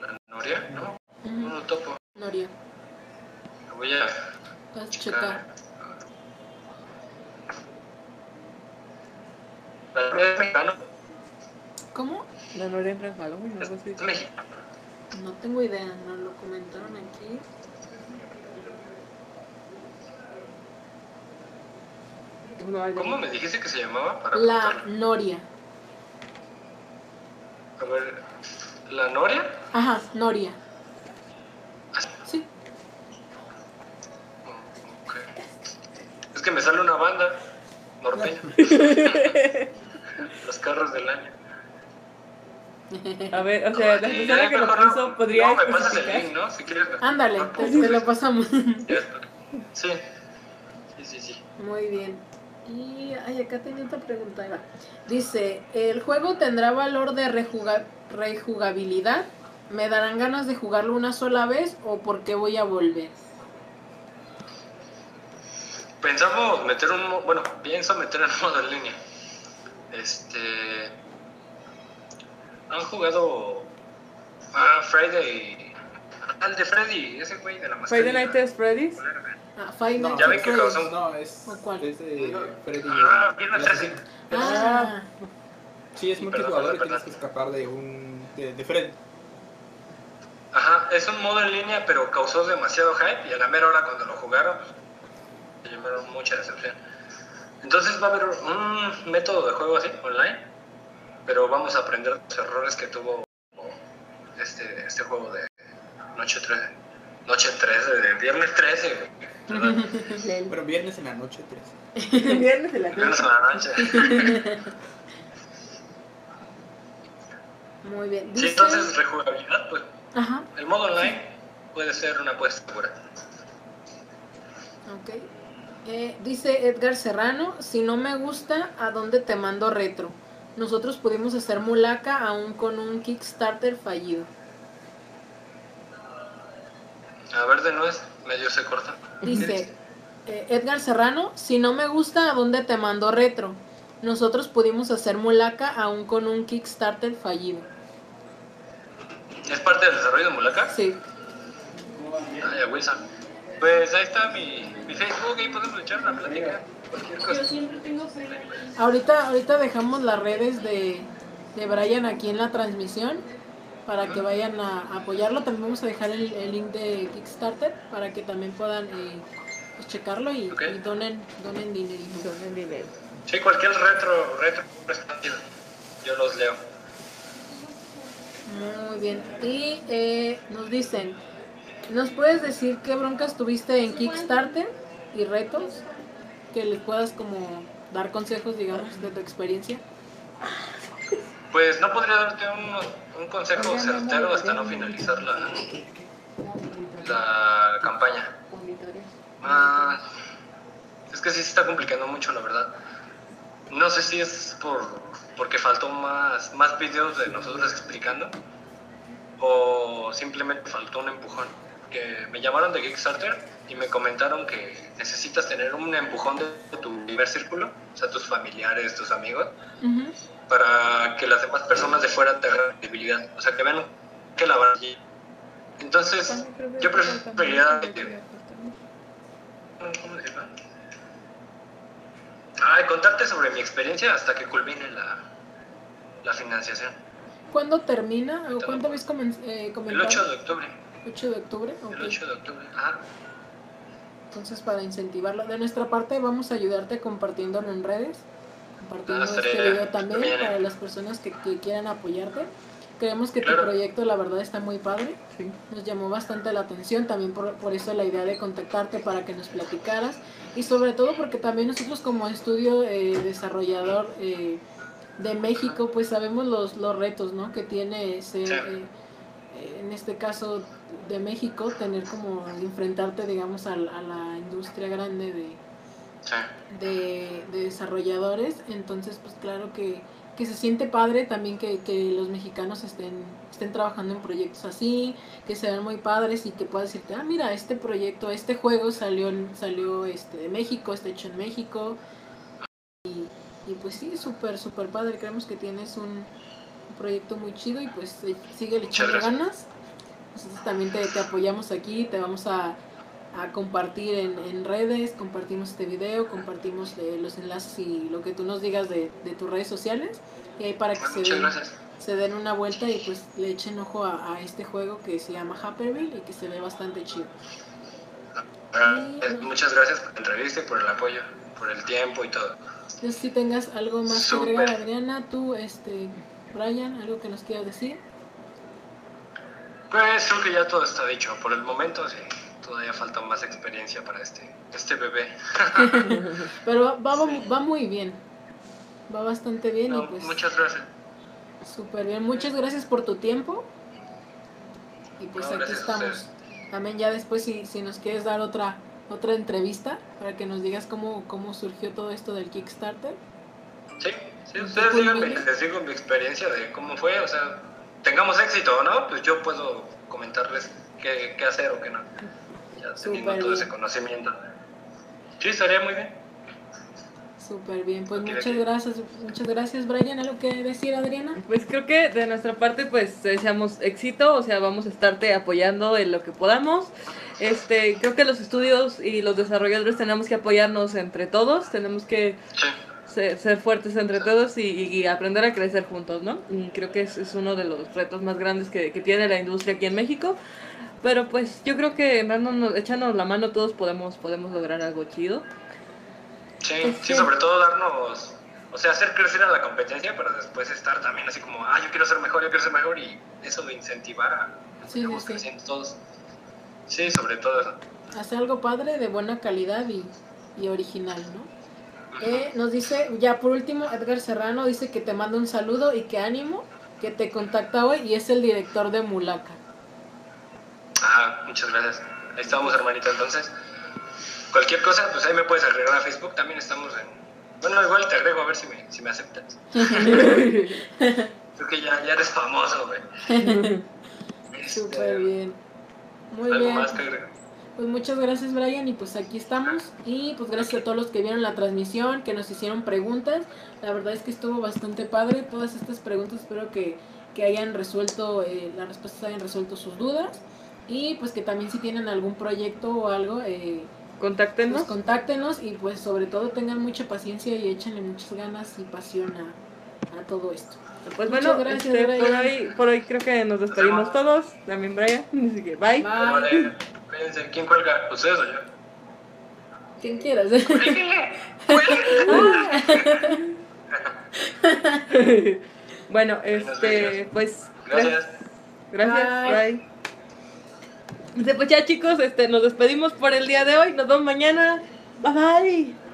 ¿La Noria? No, no Ujú, lo topo. Noria, Lo voy a vas checar. ¿La Noria es mexicano? ¿Cómo? La Noria. Es mexicano. No tengo idea, nos lo comentaron aquí. No, hay- ¿Cómo me dijiste que se llamaba? Para La apuntarlo? Noria. A ver, ¿la Noria? Ajá, Noria. Sí. Ok. Es que me sale una banda norteña. Los carros del año. A ver, o sea, la persona ya que lo mejor no- puso podría No, me pasas el link, ¿no? Si quieres. Ándale, te, te lo pasamos. Sí. Sí, sí, sí. Muy bien. Y ay, acá tenía otra pregunta. Dice, ¿el juego tendrá valor de rejuga- rejugabilidad? ¿Me darán ganas de jugarlo una sola vez o por qué voy a volver? Pensamos meter un. Bueno, pienso meter el modo en línea. Este. Han jugado. Ah, Friday. El de Freddy, ese güey de la mascarilla. Friday Night at Freddy's. Ah, Five No, ya ven que No, es, ¿O cuál? es de Freddy. Ah, bien el atrás. asesino. Ah, Sí, es multijugador y tienes que escapar de un. de, de Fred. Ajá, es un modo en línea, pero causó demasiado hype y a la mera hora cuando lo jugaron, pues, se llevaron mucha decepción. Entonces va a haber un método de juego así, online, pero vamos a aprender los errores que tuvo este, este juego de Noche 13. Noche 13, de Viernes 13, güey, ¿verdad? Bueno, viernes en la noche 3. Viernes de la Viernes en la noche. Muy bien. Sí, Dice- entonces rejugabilidad, pues Ajá, el modo online puede ser una apuesta segura. ok. Eh, dice Edgar Serrano, si no me gusta, ¿a dónde te mando retro? Nosotros pudimos hacer mulaca aún con un Kickstarter fallido. A ver, de nuevo, medio se corta. Dice eh, Edgar Serrano, si no me gusta, ¿a dónde te mando retro? Nosotros pudimos hacer mulaca aún con un Kickstarter fallido. ¿Es parte del desarrollo de Mulaka? Sí. Ay, Wilson. Pues ahí está mi, mi Facebook, ahí podemos echar una plática. Cualquier cosa. Ahorita, ahorita dejamos las redes de, de Brian aquí en la transmisión para que vayan a apoyarlo. También vamos a dejar el, el link de Kickstarter para que también puedan eh, pues, checarlo y, Ok. y donen, donen dinero. Sí, cualquier retro, retro. Yo los leo. Muy bien. Y eh, nos dicen, ¿nos puedes decir qué broncas tuviste en Kickstarter y retos? Que les puedas como dar consejos, digamos, de tu experiencia. Pues no podría darte un, un consejo certero hasta no finalizar la, la campaña. Ah, es que sí se está complicando mucho, la verdad. No sé si es por porque faltó más, más videos de nosotros explicando o simplemente faltó un empujón. Que me llamaron de Kickstarter y me comentaron que necesitas tener un empujón de tu primer círculo, o sea, tus familiares, tus amigos. Para que las demás personas de fuera te hagan credibilidad, o sea, que vean que la allí. Entonces, yo preferiría. Ay, contarte sobre mi experiencia hasta que culmine la, la financiación. ¿Cuándo termina? ¿O cuándo habéis eh, El comentado? 8 de octubre. 8 de octubre. ok. El 8 de octubre. Ajá. Entonces, para incentivarlo, de nuestra parte vamos a ayudarte compartiéndolo en redes, estaría este video también bien. para las personas que, que quieran apoyarte. Creemos que Claro. tu proyecto, la verdad, está muy padre. Sí. Nos llamó bastante la atención, también por, por eso la idea de contactarte para que nos platicaras. Y sobre todo porque también nosotros como estudio eh, desarrollador eh, de México, pues sabemos los, los retos ¿no? que tiene ser, Sí. eh, en este caso de México, tener como enfrentarte, digamos, al- a, la industria grande de. De, de desarrolladores. Entonces, pues claro que, que se siente padre también que, que los mexicanos estén, estén trabajando en proyectos así, que se ven muy padres y que puedas decirte, ah, mira, este proyecto, este juego salió, salió este, de México, está hecho en México. Y, y pues sí, súper, súper padre. Creemos que tienes un, un proyecto muy chido y pues sigue echando ganas. Nosotros también te, te apoyamos aquí, te vamos a, a compartir en, en redes, compartimos este video, compartimos eh, los enlaces y lo que tú nos digas de, de tus redes sociales. Y ahí para que se den, se den una vuelta y pues le echen ojo a, a este juego que se llama Haperville y que se ve bastante chido. Ah, eh, Muchas gracias por la entrevista y por el apoyo, por el tiempo y todo. Si tengas algo más Súper. que agregar, Adriana, tú, este, Brian, algo que nos quieras decir. Pues creo que ya todo está dicho. Por el momento, sí. Todavía falta más experiencia para este, este bebé. Pero va, va, va muy bien. Va bastante bien y pues muchas gracias. súper bien. Muchas gracias por tu tiempo. Y pues No, aquí estamos. También ya después si, si nos quieres dar otra otra entrevista para que nos digas cómo, cómo surgió todo esto del Kickstarter. Sí, sí, ustedes díganme, les digo mi experiencia de cómo fue, o sea, tengamos éxito o no, pues yo puedo comentarles qué, qué hacer o qué no. Ya teniendo todo bien. ese conocimiento. Sí, estaría muy bien. Súper bien, pues muchas gracias, muchas gracias Brian. ¿Algo que decir Adriana? Pues creo que de nuestra parte pues deseamos éxito, o sea, vamos a estarte apoyando en lo que podamos. Este, creo que los estudios y los desarrolladores tenemos que apoyarnos entre todos, tenemos que Sí, ser, ser fuertes entre todos y, y aprender a crecer juntos, ¿no? Y creo que es, es uno de los retos más grandes que, que tiene la industria aquí en México. Pero pues yo creo que dándonos, echándonos la mano todos podemos, podemos lograr algo chido. Sí, sí, sobre todo darnos, o sea, hacer crecer a la competencia para después estar también así como, ah, yo quiero ser mejor, yo quiero ser mejor y eso de incentivar a Sí, que sí, vamos sí. creciendo todos. Sí, sobre todo eso. Hacer algo padre, de buena calidad y, y original, ¿no? Eh, nos dice, ya por último, Edgar Serrano dice que te manda un saludo y que ánimo, que te contacta hoy y es el director de Mulaka. Muchas gracias. Ahí estamos, hermanito. Entonces, cualquier cosa, pues ahí me puedes agregar a Facebook. También estamos en. Bueno, igual te agrego a ver si me, si me aceptas. Creo que ya, ya eres famoso, güey. Este, Súper bien. Muy ¿Algo bien. más? Pues muchas gracias Brian y pues aquí estamos y pues gracias a todos los que vieron la transmisión, que nos hicieron preguntas. La verdad es que estuvo bastante padre todas estas preguntas, espero que, que hayan resuelto, eh, las respuestas hayan resuelto sus dudas y pues que también si tienen algún proyecto o algo, eh, Contáctenos. pues contáctenos y pues sobre todo tengan mucha paciencia y échenle muchas ganas y pasión a, a todo esto. Pues Muchas bueno, gracias, este, por, hoy, por hoy creo que nos despedimos todos. También Brian. Así que bye. Cuídense. ¿Quién cuelga? ¿Ustedes o yo? Quien quieras. Bueno, este, pues Gracias. Gracias, Bye. bye. Este, Pues ya chicos, este, nos despedimos por el día de hoy. Nos vemos mañana. Bye bye.